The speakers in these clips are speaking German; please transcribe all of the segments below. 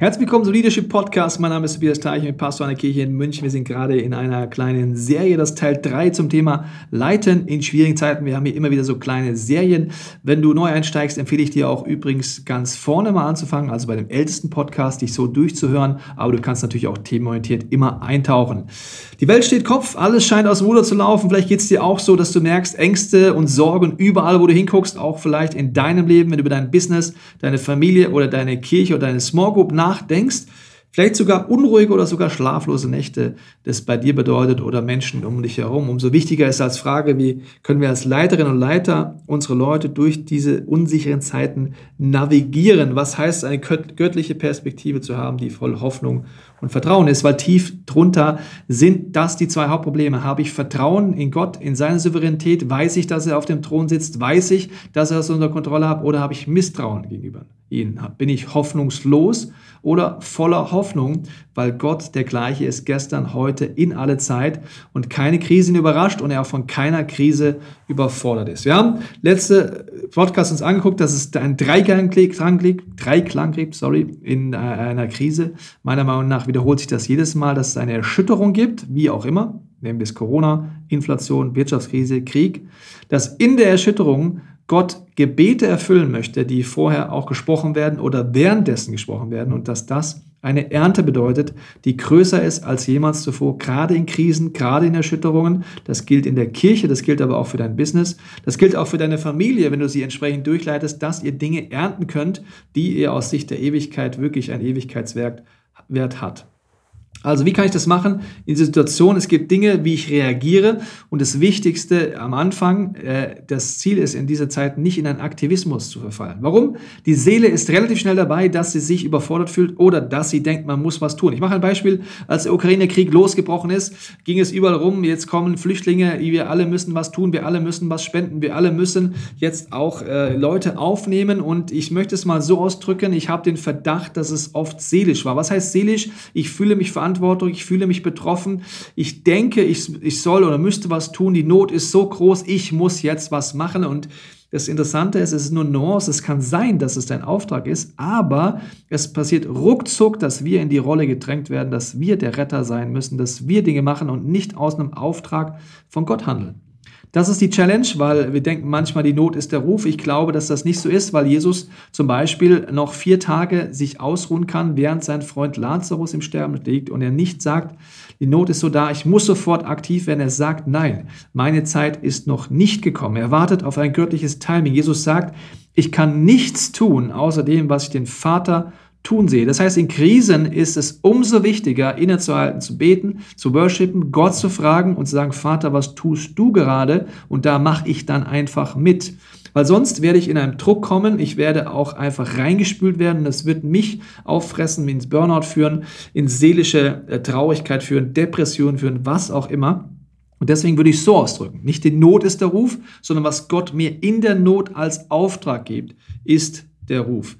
Herzlich willkommen zum Leadership Podcast. Mein Name ist Tobias Teich, ich bin Pastor einer Kirche in München. Wir sind gerade in einer kleinen Serie, das Teil 3 zum Thema Leiten in schwierigen Zeiten. Wir haben hier immer wieder so kleine Serien. Wenn du neu einsteigst, empfehle ich dir auch übrigens ganz vorne mal anzufangen, also bei dem ältesten Podcast, dich so durchzuhören. Aber du kannst natürlich auch themenorientiert immer eintauchen. Die Welt steht Kopf, alles scheint aus dem Ruder zu laufen. Vielleicht geht es dir auch so, dass du merkst, Ängste und Sorgen überall, wo du hinguckst, auch vielleicht in deinem Leben, wenn du über dein Business, deine Familie oder deine Kirche oder deine Small Group nach nachdenkst, vielleicht sogar unruhige oder sogar schlaflose Nächte das bei dir bedeutet oder Menschen um dich herum. Umso wichtiger ist als Frage, wie können wir als Leiterinnen und Leiter unsere Leute durch diese unsicheren Zeiten navigieren? Was heißt eine göttliche Perspektive zu haben, die voll Hoffnung und Vertrauen ist? Weil tief drunter sind das die zwei Hauptprobleme. Habe ich Vertrauen in Gott, in seine Souveränität? Weiß ich, dass er auf dem Thron sitzt? Weiß ich, dass er das unter Kontrolle hat? Oder habe ich Misstrauen gegenüber ihm? Bin ich hoffnungslos? oder voller Hoffnung, weil Gott der gleiche ist gestern, heute, in alle Zeit und keine Krise ihn überrascht und er auch von keiner Krise überfordert ist. Wir haben letzte Podcast uns angeguckt, dass es ein Dreiklang Dreiklang sorry, in einer Krise. Meiner Meinung nach wiederholt sich das jedes Mal, dass es eine Erschütterung gibt, wie auch immer. Nehmen wir es Corona, Inflation, Wirtschaftskrise, Krieg, dass in der Erschütterung Gott Gebete erfüllen möchte, die vorher auch gesprochen werden oder währenddessen gesprochen werden und dass das eine Ernte bedeutet, die größer ist als jemals zuvor, gerade in Krisen, gerade in Erschütterungen. Das gilt in der Kirche, das gilt aber auch für dein Business, das gilt auch für deine Familie, wenn du sie entsprechend durchleitest, dass ihr Dinge ernten könnt, die ihr aus Sicht der Ewigkeit wirklich ein Ewigkeitswert hat. Also wie kann ich das machen in dieser Situation? Es gibt Dinge, wie ich reagiere und das Wichtigste am Anfang, äh, das Ziel ist in dieser Zeit nicht in einen Aktivismus zu verfallen. Warum? Die Seele ist relativ schnell dabei, dass sie sich überfordert fühlt oder dass sie denkt, man muss was tun. Ich mache ein Beispiel, als der Ukraine-Krieg losgebrochen ist, ging es überall rum, jetzt kommen Flüchtlinge, wir alle müssen was tun, wir alle müssen was spenden, wir alle müssen jetzt auch äh, Leute aufnehmen und ich möchte es mal so ausdrücken, ich habe den Verdacht, dass es oft seelisch war. Was heißt seelisch? Ich fühle mich verantwortlich Verantwortung, ich fühle mich betroffen, ich denke, ich, ich soll oder müsste was tun, die Not ist so groß, ich muss jetzt was machen. Und das Interessante ist, es ist nur Nuance. Es kann sein, dass es dein Auftrag ist, aber es passiert ruckzuck, dass wir in die Rolle gedrängt werden, dass wir der Retter sein müssen, dass wir Dinge machen und nicht aus einem Auftrag von Gott handeln. Das ist die Challenge, weil wir denken manchmal, die Not ist der Ruf. Ich glaube, dass das nicht so ist, weil Jesus zum Beispiel noch vier Tage sich ausruhen kann, während sein Freund Lazarus im Sterben liegt und er nicht sagt, die Not ist so da, ich muss sofort aktiv werden. Er sagt, nein, meine Zeit ist noch nicht gekommen. Er wartet auf ein göttliches Timing. Jesus sagt, ich kann nichts tun, außer dem, was ich den Vater tun sehe. Das heißt, in Krisen ist es umso wichtiger, innezuhalten, zu beten, zu worshipen, Gott zu fragen und zu sagen, Vater, was tust du gerade? Und da mache ich dann einfach mit. Weil sonst werde ich in einen Druck kommen, ich werde auch einfach reingespült werden, das wird mich auffressen, ins Burnout führen, in seelische äh, Traurigkeit führen, Depression führen, was auch immer. Und deswegen würde ich so ausdrücken, nicht die Not ist der Ruf, sondern was Gott mir in der Not als Auftrag gibt, ist der Ruf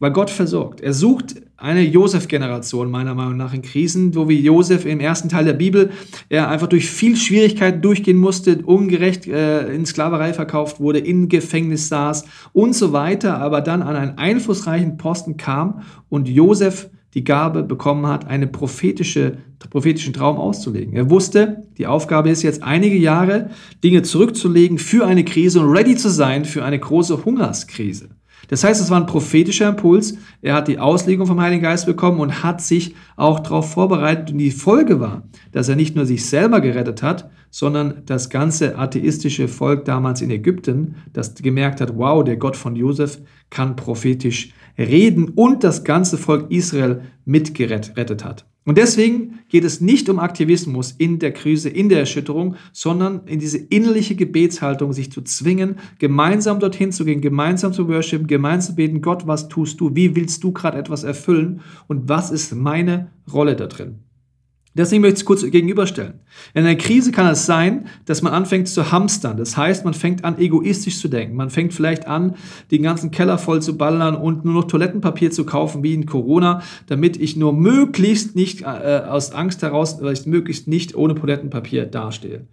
weil Gott versorgt. Er sucht eine Josef-Generation meiner Meinung nach in Krisen, so wie Josef im ersten Teil der Bibel, er einfach durch viel Schwierigkeiten durchgehen musste, ungerecht äh, in Sklaverei verkauft wurde, in Gefängnis saß und so weiter, aber dann an einen einflussreichen Posten kam und Josef die Gabe bekommen hat, einen prophetische, prophetischen Traum auszulegen. Er wusste, die Aufgabe ist jetzt einige Jahre Dinge zurückzulegen für eine Krise und ready zu sein für eine große Hungerskrise. Das heißt, es war ein prophetischer Impuls. Er hat die Auslegung vom Heiligen Geist bekommen und hat sich auch darauf vorbereitet. Und die Folge war, dass er nicht nur sich selber gerettet hat, sondern das ganze atheistische Volk damals in Ägypten, das gemerkt hat, wow, der Gott von Josef kann prophetisch reden und das ganze Volk Israel mitgerettet hat. Und deswegen geht es nicht um Aktivismus in der Krise, in der Erschütterung, sondern in diese innerliche Gebetshaltung, sich zu zwingen, gemeinsam dorthin zu gehen, gemeinsam zu worshipen, gemeinsam zu beten, Gott, was tust du? Wie willst du gerade etwas erfüllen? Und was ist meine Rolle da drin? Deswegen möchte ich es kurz gegenüberstellen. In einer Krise kann es sein, dass man anfängt zu hamstern. Das heißt, man fängt an, egoistisch zu denken. Man fängt vielleicht an, den ganzen Keller voll zu ballern und nur noch Toilettenpapier zu kaufen, wie in Corona, damit ich nur möglichst nicht äh, aus Angst heraus, weil ich möglichst nicht ohne Toilettenpapier dastehe.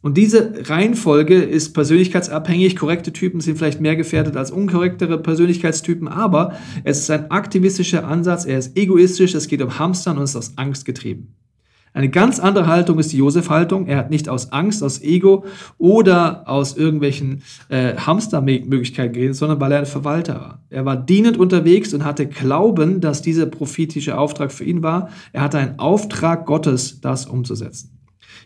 Und diese Reihenfolge ist persönlichkeitsabhängig. Korrekte Typen sind vielleicht mehr gefährdet als unkorrektere Persönlichkeitstypen, aber es ist ein aktivistischer Ansatz, er ist egoistisch, es geht um Hamstern und ist aus Angst getrieben. Eine ganz andere Haltung ist die Josef-Haltung. Er hat nicht aus Angst, aus Ego oder aus irgendwelchen äh, Hamstermöglichkeiten geredet, sondern weil er ein Verwalter war. Er war dienend unterwegs und hatte Glauben, dass dieser prophetische Auftrag für ihn war. Er hatte einen Auftrag Gottes, das umzusetzen.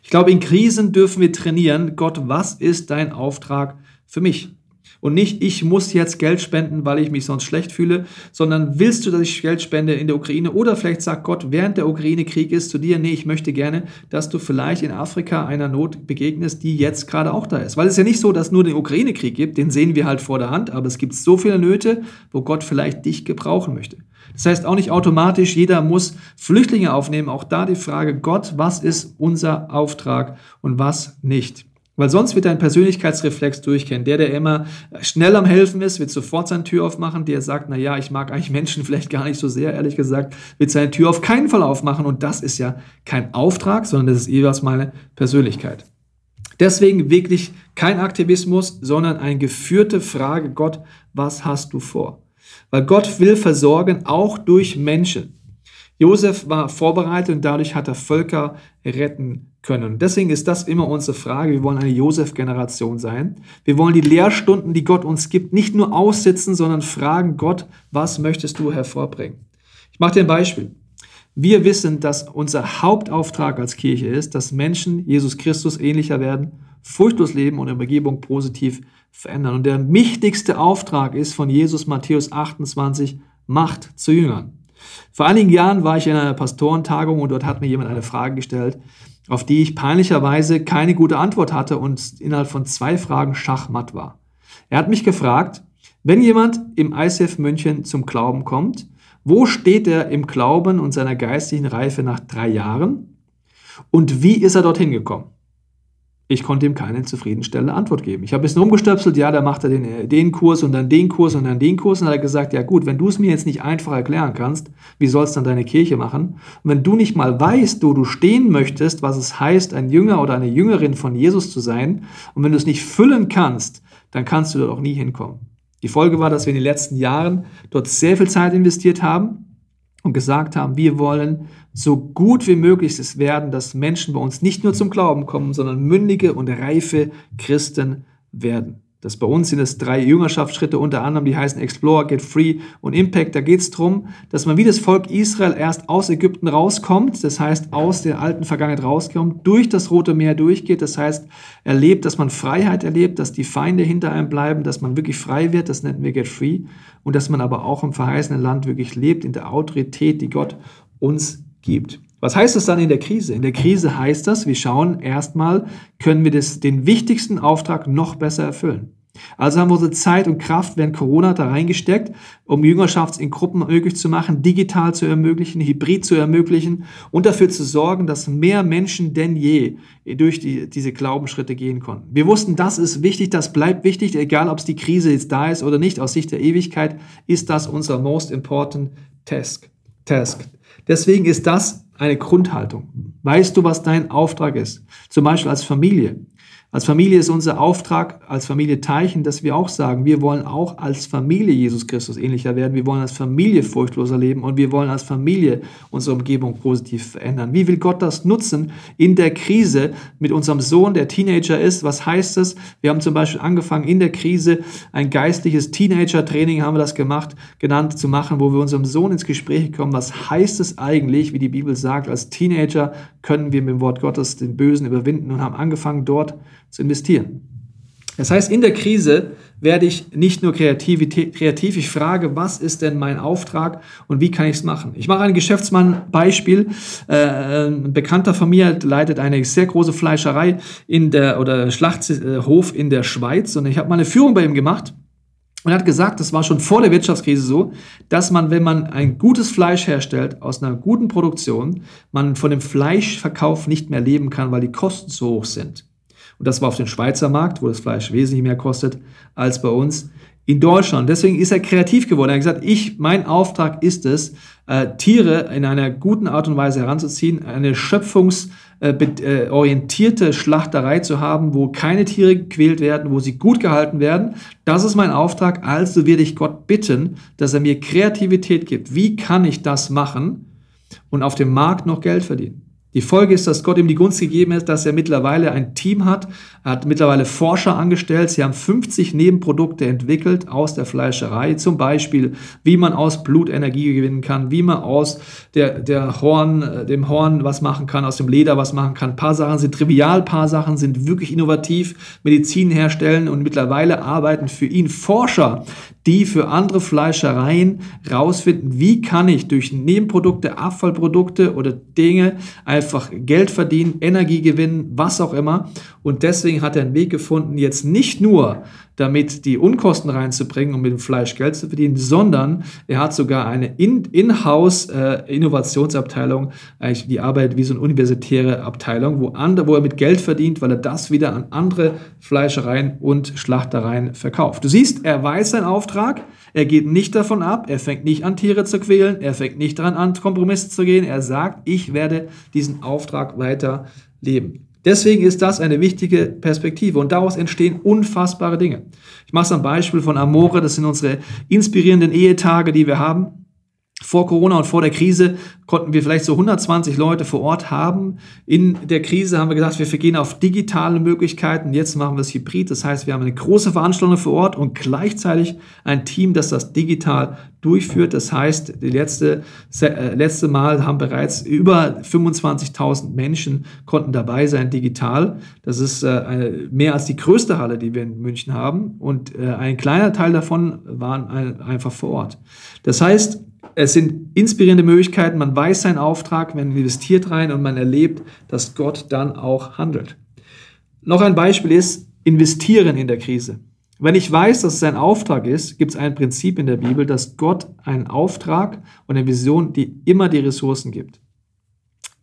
Ich glaube, in Krisen dürfen wir trainieren. Gott, was ist dein Auftrag für mich? Und nicht, ich muss jetzt Geld spenden, weil ich mich sonst schlecht fühle, sondern willst du, dass ich Geld spende in der Ukraine? Oder vielleicht sagt Gott, während der Ukraine-Krieg ist zu dir, nee, ich möchte gerne, dass du vielleicht in Afrika einer Not begegnest, die jetzt gerade auch da ist. Weil es ist ja nicht so, dass nur den Ukraine-Krieg gibt, den sehen wir halt vor der Hand, aber es gibt so viele Nöte, wo Gott vielleicht dich gebrauchen möchte. Das heißt auch nicht automatisch, jeder muss Flüchtlinge aufnehmen. Auch da die Frage, Gott, was ist unser Auftrag und was nicht? Weil sonst wird dein Persönlichkeitsreflex durchkennen. Der, der immer schnell am Helfen ist, wird sofort seine Tür aufmachen. Der sagt, na ja, ich mag eigentlich Menschen vielleicht gar nicht so sehr, ehrlich gesagt, wird seine Tür auf keinen Fall aufmachen. Und das ist ja kein Auftrag, sondern das ist jeweils meine Persönlichkeit. Deswegen wirklich kein Aktivismus, sondern eine geführte Frage, Gott, was hast du vor? Weil Gott will versorgen, auch durch Menschen. Josef war vorbereitet und dadurch hat er Völker retten können. Deswegen ist das immer unsere Frage. Wir wollen eine Josef-Generation sein. Wir wollen die Lehrstunden, die Gott uns gibt, nicht nur aussitzen, sondern fragen Gott, was möchtest du hervorbringen? Ich mache dir ein Beispiel. Wir wissen, dass unser Hauptauftrag als Kirche ist, dass Menschen Jesus Christus ähnlicher werden, furchtlos leben und in Umgebung positiv verändern. Und der wichtigste Auftrag ist von Jesus Matthäus 28, Macht zu Jüngern. Vor einigen Jahren war ich in einer Pastorentagung und dort hat mir jemand eine Frage gestellt, auf die ich peinlicherweise keine gute Antwort hatte und innerhalb von zwei Fragen schachmatt war. Er hat mich gefragt, wenn jemand im ICF München zum Glauben kommt, wo steht er im Glauben und seiner geistlichen Reife nach drei Jahren? Und wie ist er dorthin gekommen? Ich konnte ihm keine zufriedenstellende Antwort geben. Ich habe ein bisschen rumgestöpselt, ja, da macht er den, äh, den Kurs und dann den Kurs und dann den Kurs. Und dann hat er gesagt, ja gut, wenn du es mir jetzt nicht einfach erklären kannst, wie soll es dann deine Kirche machen? Und wenn du nicht mal weißt, wo du stehen möchtest, was es heißt, ein Jünger oder eine Jüngerin von Jesus zu sein, und wenn du es nicht füllen kannst, dann kannst du dort auch nie hinkommen. Die Folge war, dass wir in den letzten Jahren dort sehr viel Zeit investiert haben, und gesagt haben, wir wollen so gut wie möglich es werden, dass Menschen bei uns nicht nur zum Glauben kommen, sondern mündige und reife Christen werden. Das bei uns sind es drei Jüngerschaftsschritte, unter anderem, die heißen Explore, Get Free und Impact. Da geht es darum, dass man wie das Volk Israel erst aus Ägypten rauskommt, das heißt aus der alten Vergangenheit rauskommt, durch das Rote Meer durchgeht, das heißt erlebt, dass man Freiheit erlebt, dass die Feinde hinter einem bleiben, dass man wirklich frei wird, das nennen wir Get Free, und dass man aber auch im verheißenen Land wirklich lebt, in der Autorität, die Gott uns gibt. Was heißt das dann in der Krise? In der Krise heißt das, wir schauen erstmal, können wir das, den wichtigsten Auftrag noch besser erfüllen. Also haben wir unsere Zeit und Kraft während Corona da reingesteckt, um Jüngerschaft in Gruppen möglich zu machen, digital zu ermöglichen, hybrid zu ermöglichen und dafür zu sorgen, dass mehr Menschen denn je durch die, diese Glaubensschritte gehen konnten. Wir wussten, das ist wichtig, das bleibt wichtig, egal ob es die Krise jetzt da ist oder nicht, aus Sicht der Ewigkeit ist das unser most important task. task. Deswegen ist das eine Grundhaltung. Weißt du, was dein Auftrag ist? Zum Beispiel als Familie. Als Familie ist unser Auftrag, als Familie Teichen, dass wir auch sagen, wir wollen auch als Familie Jesus Christus ähnlicher werden. Wir wollen als Familie furchtloser leben und wir wollen als Familie unsere Umgebung positiv verändern. Wie will Gott das nutzen in der Krise mit unserem Sohn, der Teenager ist? Was heißt das? Wir haben zum Beispiel angefangen, in der Krise ein geistliches Teenager-Training, haben wir das gemacht, genannt, zu machen, wo wir unserem Sohn ins Gespräch kommen. Was heißt es eigentlich, wie die Bibel sagt, als Teenager können wir mit dem Wort Gottes den Bösen überwinden und haben angefangen, dort zu investieren. Das heißt, in der Krise werde ich nicht nur kreativ, ich frage, was ist denn mein Auftrag und wie kann ich es machen? Ich mache ein Geschäftsmann-Beispiel. Äh, ein Bekannter von mir leitet eine sehr große Fleischerei in der oder Schlachthof in der Schweiz und ich habe mal eine Führung bei ihm gemacht Und er hat gesagt, das war schon vor der Wirtschaftskrise so, dass man, wenn man ein gutes Fleisch herstellt aus einer guten Produktion, man von dem Fleischverkauf nicht mehr leben kann, weil die Kosten so hoch sind. Und das war auf dem Schweizer Markt, wo das Fleisch wesentlich mehr kostet als bei uns in Deutschland. Deswegen ist er kreativ geworden. Er hat gesagt, ich, mein Auftrag ist es, äh, Tiere in einer guten Art und Weise heranzuziehen, eine schöpfungsorientierte äh, Schlachterei zu haben, wo keine Tiere gequält werden, wo sie gut gehalten werden. Das ist mein Auftrag. Also werde ich Gott bitten, dass er mir Kreativität gibt. Wie kann ich das machen und auf dem Markt noch Geld verdienen? Die Folge ist, dass Gott ihm die Gunst gegeben ist, dass er mittlerweile ein Team hat. Er hat mittlerweile Forscher angestellt. Sie haben 50 Nebenprodukte entwickelt aus der Fleischerei. Zum Beispiel, wie man aus Blut Energie gewinnen kann, wie man aus der, der Horn, äh, dem Horn was machen kann, aus dem Leder was machen kann. Ein paar Sachen sind trivial, ein paar Sachen sind wirklich innovativ. Medizin herstellen und mittlerweile arbeiten für ihn Forscher, die für andere Fleischereien rausfinden, wie kann ich durch Nebenprodukte, Abfallprodukte oder Dinge einfach Geld verdienen, Energie gewinnen, was auch immer. Und deswegen hat er einen Weg gefunden, jetzt nicht nur damit die Unkosten reinzubringen, um mit dem Fleisch Geld zu verdienen, sondern er hat sogar eine In-house-Innovationsabteilung, eigentlich die arbeitet wie so eine universitäre Abteilung, wo, andere, wo er mit Geld verdient, weil er das wieder an andere Fleischereien und Schlachtereien verkauft. Du siehst, er weiß seinen Auftrag, er geht nicht davon ab, er fängt nicht an, Tiere zu quälen, er fängt nicht daran an, Kompromisse zu gehen, er sagt, ich werde diesen Auftrag weiter leben. Deswegen ist das eine wichtige Perspektive und daraus entstehen unfassbare Dinge. Ich mache es am Beispiel von Amore, das sind unsere inspirierenden Ehetage, die wir haben. Vor Corona und vor der Krise konnten wir vielleicht so 120 Leute vor Ort haben. In der Krise haben wir gesagt, wir vergehen auf digitale Möglichkeiten. Jetzt machen wir es hybrid. Das heißt, wir haben eine große Veranstaltung vor Ort und gleichzeitig ein Team, das das digital durchführt. Das heißt, die letzte, äh, letzte Mal haben bereits über 25.000 Menschen konnten dabei sein digital. Das ist äh, eine, mehr als die größte Halle, die wir in München haben. Und äh, ein kleiner Teil davon waren ein, einfach vor Ort. Das heißt, es sind inspirierende Möglichkeiten, man weiß seinen Auftrag, man investiert rein und man erlebt, dass Gott dann auch handelt. Noch ein Beispiel ist investieren in der Krise. Wenn ich weiß, dass es ein Auftrag ist, gibt es ein Prinzip in der Bibel, dass Gott einen Auftrag und eine Vision, die immer die Ressourcen gibt.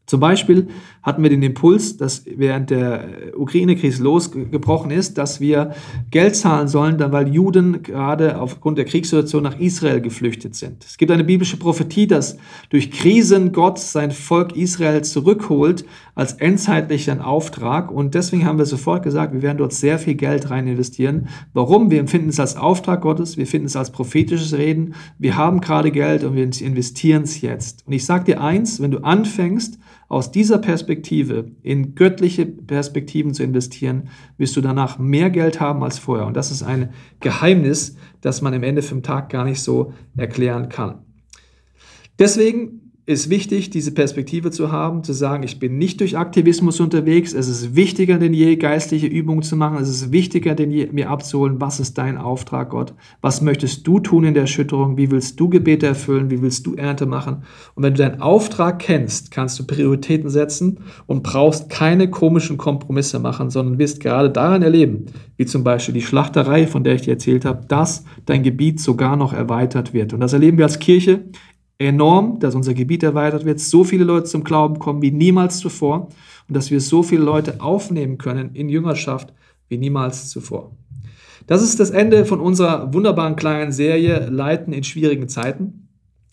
Zum Beispiel hatten wir den Impuls, dass während der Ukraine-Krise losgebrochen ist, dass wir Geld zahlen sollen, weil Juden gerade aufgrund der Kriegssituation nach Israel geflüchtet sind. Es gibt eine biblische Prophetie, dass durch Krisen Gott sein Volk Israel zurückholt als endzeitlichen Auftrag. Und deswegen haben wir sofort gesagt, wir werden dort sehr viel Geld rein investieren. Warum? Wir empfinden es als Auftrag Gottes, wir finden es als prophetisches Reden. Wir haben gerade Geld und wir investieren es jetzt. Und ich sage dir eins, wenn du anfängst, aus dieser Perspektive in göttliche Perspektiven zu investieren, wirst du danach mehr Geld haben als vorher. Und das ist ein Geheimnis, das man im Ende vom Tag gar nicht so erklären kann. Deswegen ist wichtig, diese Perspektive zu haben, zu sagen, ich bin nicht durch Aktivismus unterwegs. Es ist wichtiger denn je, geistliche Übungen zu machen. Es ist wichtiger denn je, mir abzuholen, was ist dein Auftrag, Gott? Was möchtest du tun in der Erschütterung? Wie willst du Gebete erfüllen? Wie willst du Ernte machen? Und wenn du deinen Auftrag kennst, kannst du Prioritäten setzen und brauchst keine komischen Kompromisse machen, sondern wirst gerade daran erleben, wie zum Beispiel die Schlachterei, von der ich dir erzählt habe, dass dein Gebiet sogar noch erweitert wird. Und das erleben wir als Kirche enorm, dass unser Gebiet erweitert wird, so viele Leute zum Glauben kommen wie niemals zuvor und dass wir so viele Leute aufnehmen können in Jüngerschaft wie niemals zuvor. Das ist das Ende von unserer wunderbaren kleinen Serie Leiten in schwierigen Zeiten.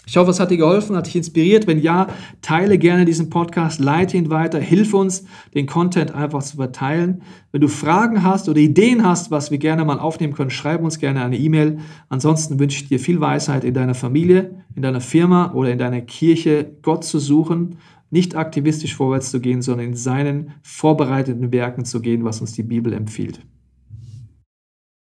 Ich hoffe, es hat dir geholfen, hat dich inspiriert. Wenn ja, teile gerne diesen Podcast, leite ihn weiter, hilf uns, den Content einfach zu verteilen. Wenn du Fragen hast oder Ideen hast, was wir gerne mal aufnehmen können, schreib uns gerne eine E-Mail. Ansonsten wünsche ich dir viel Weisheit in deiner Familie, in deiner Firma oder in deiner Kirche, Gott zu suchen, nicht aktivistisch vorwärts zu gehen, sondern in seinen vorbereiteten Werken zu gehen, was uns die Bibel empfiehlt.